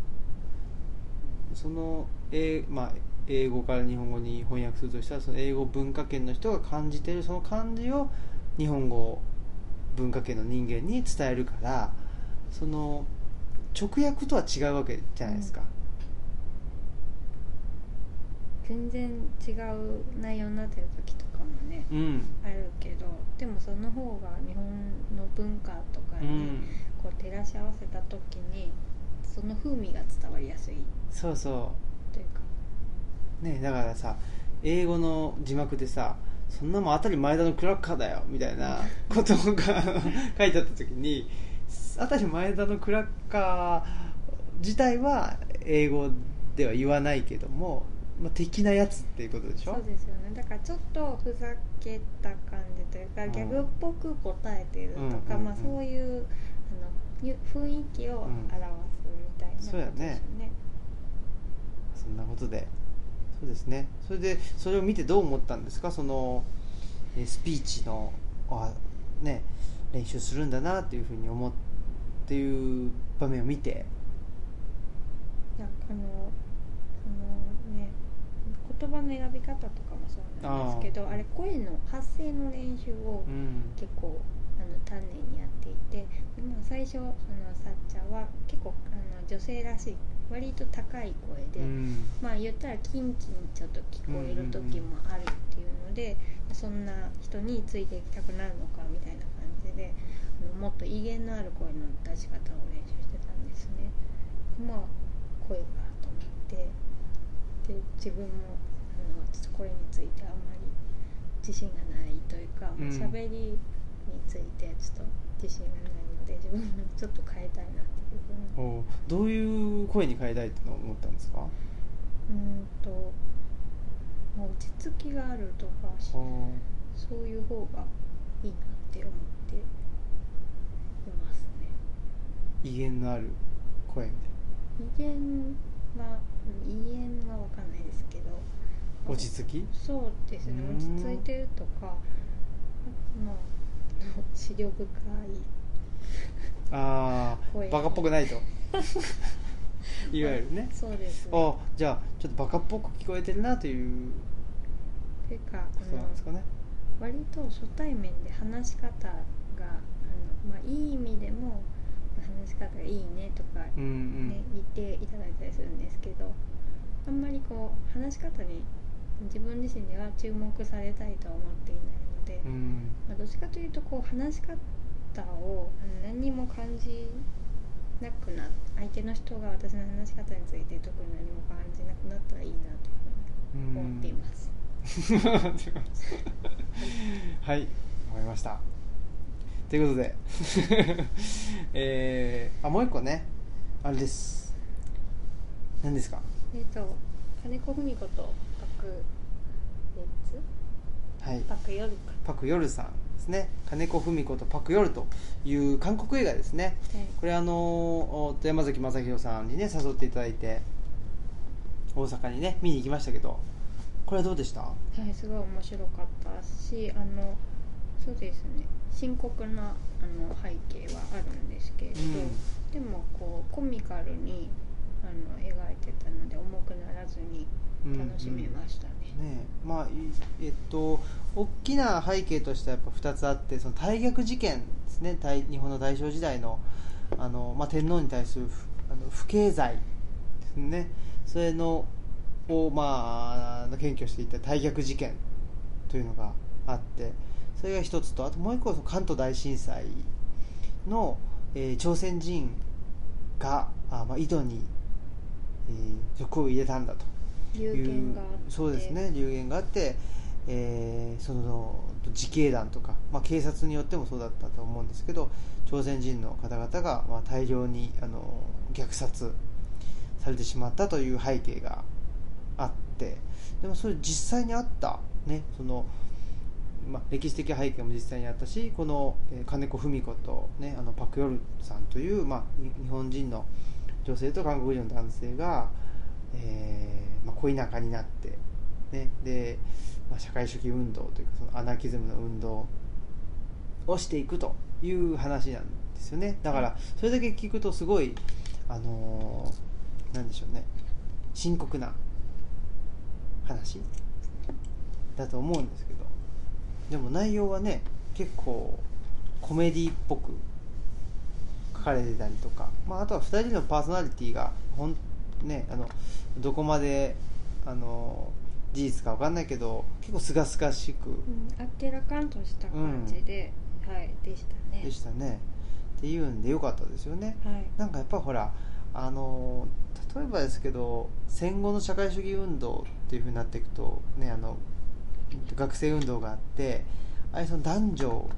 その英,、まあ、英語から日本語に翻訳するとしたらその英語文化圏の人が感じてるその感じを日本語文化圏の人間に伝えるからその直訳とは違うわけじゃないですか、全然違う内容になってる時とかもねうん。あるけどでもその方が日本の文化とかにうん。こう照らし合わせた時にその風味が伝わりやすい。そうそというかうねだからさ英語の字幕でさそんなもん当たり前田のクラッカーだよみたいな ことが書いてあった時に当たり前田のクラッカー自体は英語では言わないけども、まあ、的なやつっていうことでしょ？そうですよね。だからちょっとふざけた感じというか、うん。ギャグっぽく答えてるとか、うんうんうんまあ、そういうあのゆ雰囲気を表すみたいなことですよね,、そんなことでそうですね。それでそれを見てどう思ったんですか？そのえースピーチのあね練習するんだなっていうふうに思っていう場面を見て。いやあのそのね言葉の選び方とかもそうなんですけどあれ声の発声の練習をうん。結構あの丹念にやっていてで、まあ、最初そのさっちゃんは結構あの女性らしい割と高い声で、うん。まあ言ったらキンキンちょっと聞こえる時もあるっていうので、そんな人についていきたくなるのかみたいな感じであのもっと威厳のある声の出し方を練習してたんですね。でまあ声がと思ってで自分もあのちょっとこれについてあんまり自信がないというか、うん。まあ喋りについてちょっと自信がないので自分もちょっと変えたいなっていうふうに。おどういう声に変えたいって思ったんですか？うーんと、まあ、落ち着きがあるとかそういう方がいいなって思っていますね。威厳のある声みたい威厳はうん威厳は分かんないですけど。な落ち着き？そうですね落ち着いてるとかまあ視力深いああ声バカっぽくないと。いわゆるね。そうです。ねあじゃあちょっとバカっぽく聞こえてるなという。ていうかあことなんですかのね割と初対面で話し方があの、まあ、いい意味でも話し方がいいねとかうんうん、ね、言っていただいたりするんですけどあんまりこう話し方に自分自身では注目されたいとは思っていないので、うんまあ、どっちかというとこう話し方を何にも感じなくな相手の人が私の話し方について特に何も感じなくなったらいいなというふうに思っています。はいわかりました。ということで えー、あもう一個ね。あれです。何ですか？えっ、と金子文子とパクレッツはい。パクヨルか、パク・ヨルさんですね。金子文子とパク・ヨルという韓国映画ですね。はい。これあのお山崎正弘さんにね誘っていただいて大阪にね見に行きましたけどこれはどうでした？はい、すごい面白かったしあのそうですね。深刻なあの背景はあるんですけれど、でもこうコミカルにあの描いてたので重くならずにうん楽しめましたね。ねまあえっと大きな背景としてはやっぱ2つあってその大逆事件ですね。大日本の大正時代のあの、まあ、天皇に対する不あの不敬罪ですね。それのを、まあ、検挙していた大逆事件というのがあってそれが一つとあともう一個はその関東大震災の、えー朝鮮人があ、まあ、井戸に、えー毒を入れたんだと。流言があって。そうですね流言があって、えーその自警団とか、まあ、警察によってもそうだったと思うんですけど朝鮮人の方々が、まあ、大量にあの虐殺されてしまったという背景があってでもそれ実際にあった。ねそのまあ、歴史的背景も実際にあったしこの、金子文子と、ね、あのパク・ヨルさんという、まあ、日本人の女性と韓国人の男性が、えーまあ、恋仲になって、ねでまあ、社会主義運動というかそのアナキズムの運動をしていくという話なんですよね。だからそれだけ聞くとすごいあのーなんでしょうね。深刻な話だと思うんですけど。でも内容はね結構コメディっぽく書かれてたりとか、まあ、あとは2人のパーソナリティがほん、ね、あのどこまであの事実か分かんないけど結構すがすがしく。うん、あっけらかんとした感じで、はいでしたね。でしたね、っていうんでよかったですよね。はい。なんかやっぱほらあの例えばですけど戦後の社会主義運動っていうふうになっていくとねあの学生運動があってああいうその男女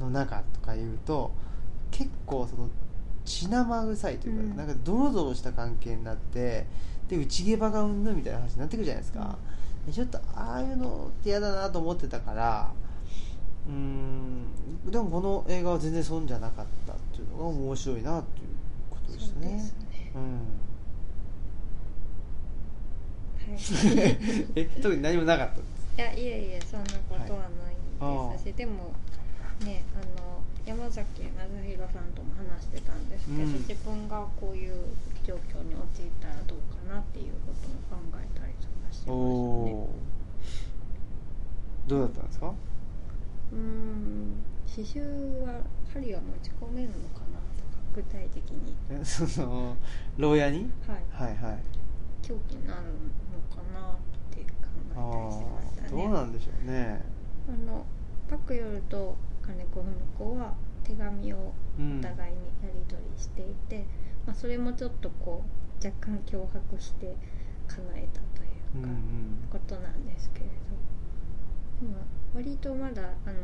の中とかいうと結構その血生臭いというか、うん。なんかドロドロした関係になってで内毛場がうんぬんみたいな話になってくるじゃないですか、でちょっとああいうのって嫌だなと思ってたからうーんでもこの映画は全然そうじゃなかったっていうのが面白いなっていうことでしたね。そうですね。うん。は いえ特に何もなかったいやいえいえそんなことはないですし、でもねあの山崎和弘さんとも話してたんですけど、うん。自分がこういう状況に陥ったらどうかなっていうことも考えたりとかしておましたね。どうだったんですか？うーん。刺繍は針は持ち込めるのかなとか具体的に。えその牢屋に？はい。はいはい。凶器になるのかなって考えたりしましたね。どうなんでしょうね。あのパクヨルと金子文子は手紙をうんお互いにやり取りしていて、まあ、それもちょっとこう若干脅迫して叶えたというか、うんうん。ことなんですけれどでも割とまだあの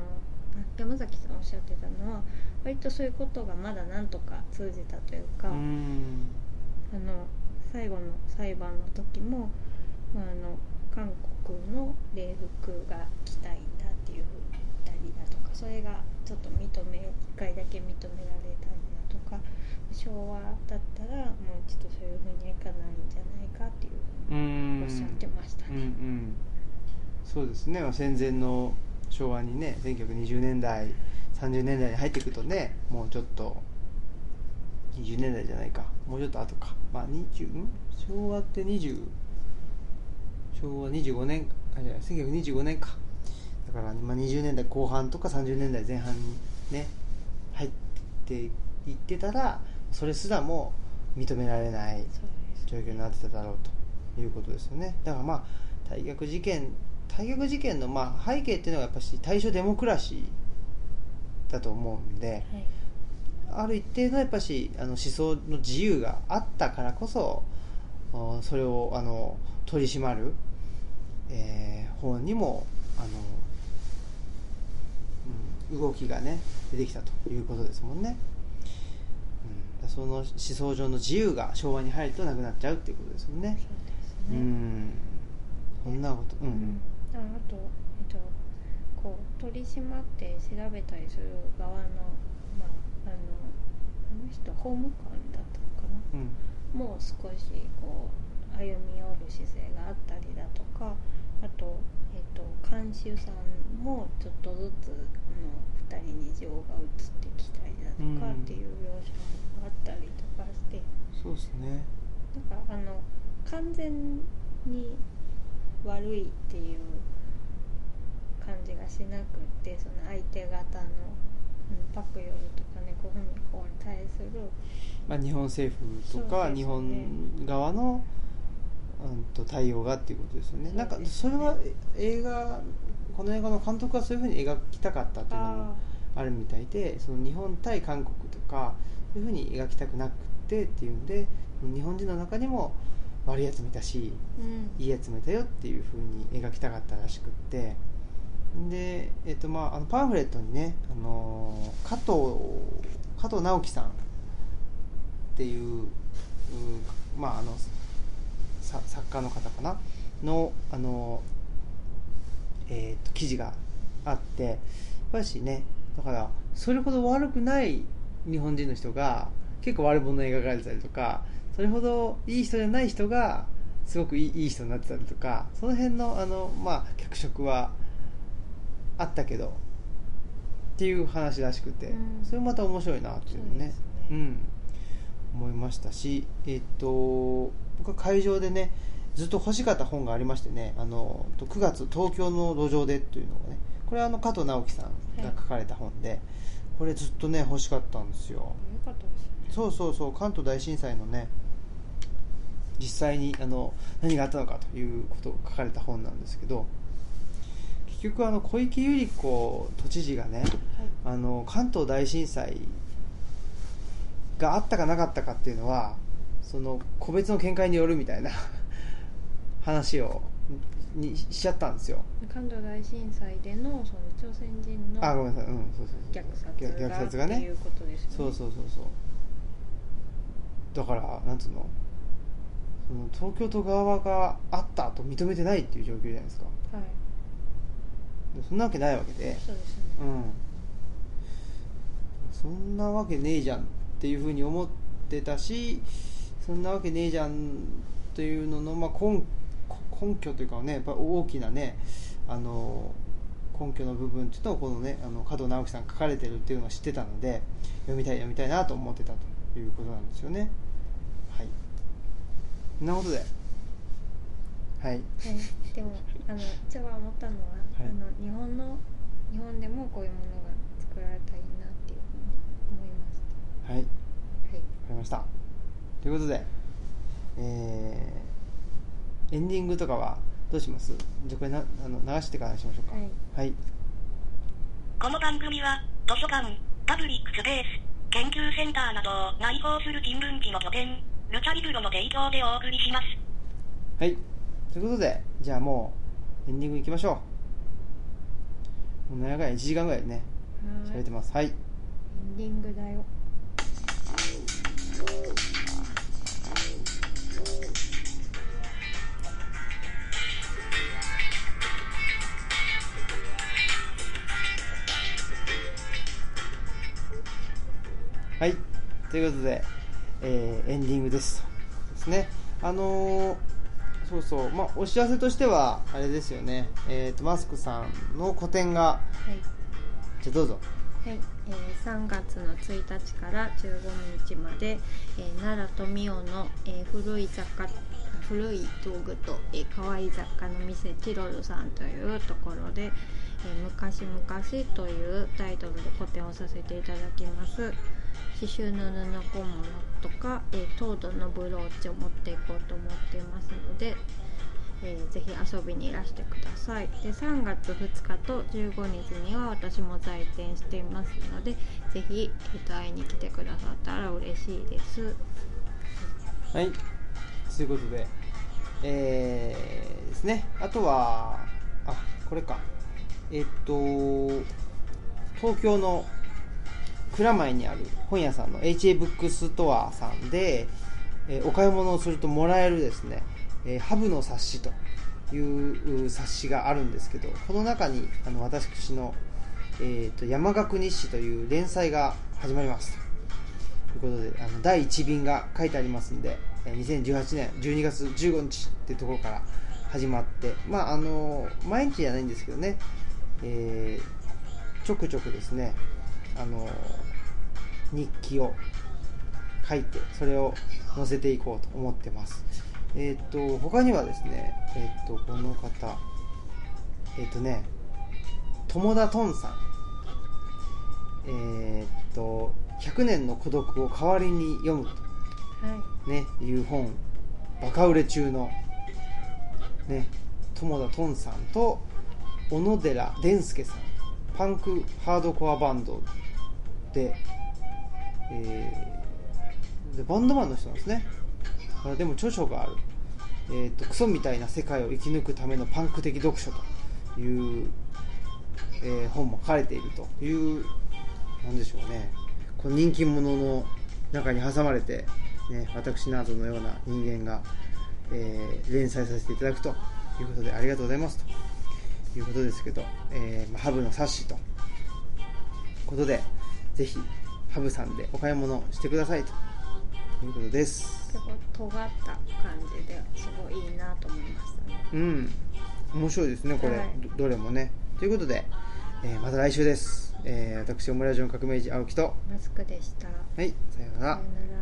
あ山崎さんおっしゃってたのは割とそういうことがまだなんとか通じたというか、うん。あの最後の裁判の時も、まあ、あの韓国の礼服が着たいそれがちょっと認め1回だけ認められたりだとか昭和だったらもうちょっとそういうふうにはいかないんじゃないかっていうふううにん。おっしゃってましたうんうね。ん。そうですね。まあ戦前の昭和にね1920年代30年代に入っていくとねもうちょっと20年代じゃないか。もうちょっと後か。まあ20ん昭和って20昭和25年あじゃない1925年かだから、まあ、20年代後半とか30年代前半にね入っていってたらそれすらも認められない状況になってただろうということですよね。だからまあ退学事件退学事件のまあ背景っていうのはやっぱし大正デモクラシーだと思うんではい。ある一定のやっぱしあの思想の自由があったからこそおそれをあの取り締まる、えー方にもあの、うん、動きがね出てきたということですもんね、うん、その思想上の自由が昭和に入るとなくなっちゃうっていうことですもんね。うね、ん。そんなこと。うん。うんああと、えっと、こう取り締まって調べたりする側の,、まあ、あのあの人法務官だったのかな。うん。もう少しこう歩み寄る姿勢があったりだとかあと,、えっと監修さんもちょっとずつあの2人に情が移ってきたりだとかうんっていう描写もあったりとかして、そうですね。なんかあの完全に悪いっていう感じがしなくってその相手方の、うん、パクヨルとか猫文子に対する。まあ、日本政府とそうですね。か日本側の、うん、と対応がっていうことですよね。なんかそれはえ映画この映画の監督はそういうふうに描きたかったっていうのもああるみたいでその日本対韓国とかそういうふうに描きたくなくてっていうんで日本人の中にも悪いやつもいたしーうん。いいやつもいたよっていうふうに描きたかったらしくって。で、えっとまあ、あのパンフレットにね、あの加藤加藤直樹さんっていううまああのさ作家の方かな？のあの、えー、と記事があってやっぱりしねだからそれほど悪くない日本人の人が結構悪者に描かれてたりとかそれほどいい人じゃない人がすごくいいいい人になってたりとかその辺のあの、まあ、脚色はあったけどっていう話らしくて、うん。それまた面白いなっていうのね。ね。うん、思いましたし、えっと僕は会場でねずっと欲しかった本がありましてねあのと9月東京の路上でというのがねこれはあの加藤直樹さんが書かれた本で、これずっとね欲しかったんですよ。よかったですね。そうそうそう関東大震災のね実際にあの何があったのかということが書かれた本なんですけど結局あの小池百合子都知事がねあの関東大震災があったかなかったかっていうのはその個別の見解によるみたいな 話をにしちゃったんですよ。関東大震災でのその朝鮮人のあごめんなさい。うんそうそうそう虐殺が虐殺がね。っていうことですね。そうそうそうそう。だからなんつうの？その東京都側があったと認めてないっていう状況じゃないですか。はい。そんなわけないわけで。そうですね。うん。そんなわけねえじゃんっていうふうに思ってたしそんなわけねえじゃんというのの、まあ、根根拠というかねやっぱ大きなねあの根拠の部分っていうのをこのねあの加藤直樹さんが書かれてるっていうのを知ってたので読みたい読みたいなと思ってたということなんですよね。はい。そんなことで。はい。はい、でもあの一番思ったのは、はい。あの日本の日本でもこういうものが作られたらいいなっていうふうに思いましはい。た。はい。わかりましたということで、えーエンディングとかはどうします？じゃあこれなあの流してからにしましょうか。はい、はい、この番組は、図書館、パブリックスペース、研究センターなどを内包する人文地の拠点、ルチャリブロの提供でお送りします。はい、ということでじゃあもうエンディングいきましょう。もう長い1時間ぐらいね喋ってます。はい。エンディングだよ。はい。ということで、えーエンディングです。ですね。あのーそうそう。まあお知らせとしてはあれですよね。えっ、とマスクさんの個展がはい。じゃあどうぞ。はい、えー3月の1日から15日まで、えー奈良富雄の、えー古い雑貨古い道具と、えー可愛い雑貨の店チロルさんというところで「えー昔々」というタイトルで個展をさせていただきます刺繍の布小物とか、えー糖度のブローチを持っていこうと思っていますのでえーぜひ遊びにいらしてください。で3月2日と15日には私も在店していますのでぜひ、えーと会いに来てくださったら嬉しいです。はい。ということでえー、ですね。あとはあこれか。えっと東京の蔵前にある本屋さんの HA ブックストアさんで、えお買い物をするともらえるですね、えハブの冊子という冊子があるんですけどこの中にあの私の、えーと山岳日誌という連載が始まります。ということであの第1便が書いてありますんで2018年12月15日ってところから始まってまああの毎日じゃないんですけどね、えーちょくちょくですねあの日記を書いてそれを載せていこうと思ってます。えっ、と他にはですねえっ、とこの方えっ、とね友田トンさん。えっ、と100年の孤独を代わりに読むとはい。ね、いう本バカ売れ中の、ね、友田トンさんと小野寺伝介さん。パンクハードコアバンドで,、えーでバンドマンの人なんですね。あでも著書がある、えーと「クソみたいな世界を生き抜くためのパンク的読書」という、えー本も書かれているというなんでしょうね。この人気者の中に挟まれて、ね、私などのような人間が、えー連載させていただくということでありがとうございますと。いうことですけど、えーハブの冊子と。いうことでぜひハブさんでお買い物してくださいと。いうことです。結構尖った感じですごいいいなと思いましたね。うん。面白いですねこれ、はい。どどれもね。ということで、えーまた来週です、えー私オムラジオの革命児青木と。マスクでした。はいさようなら。さよなら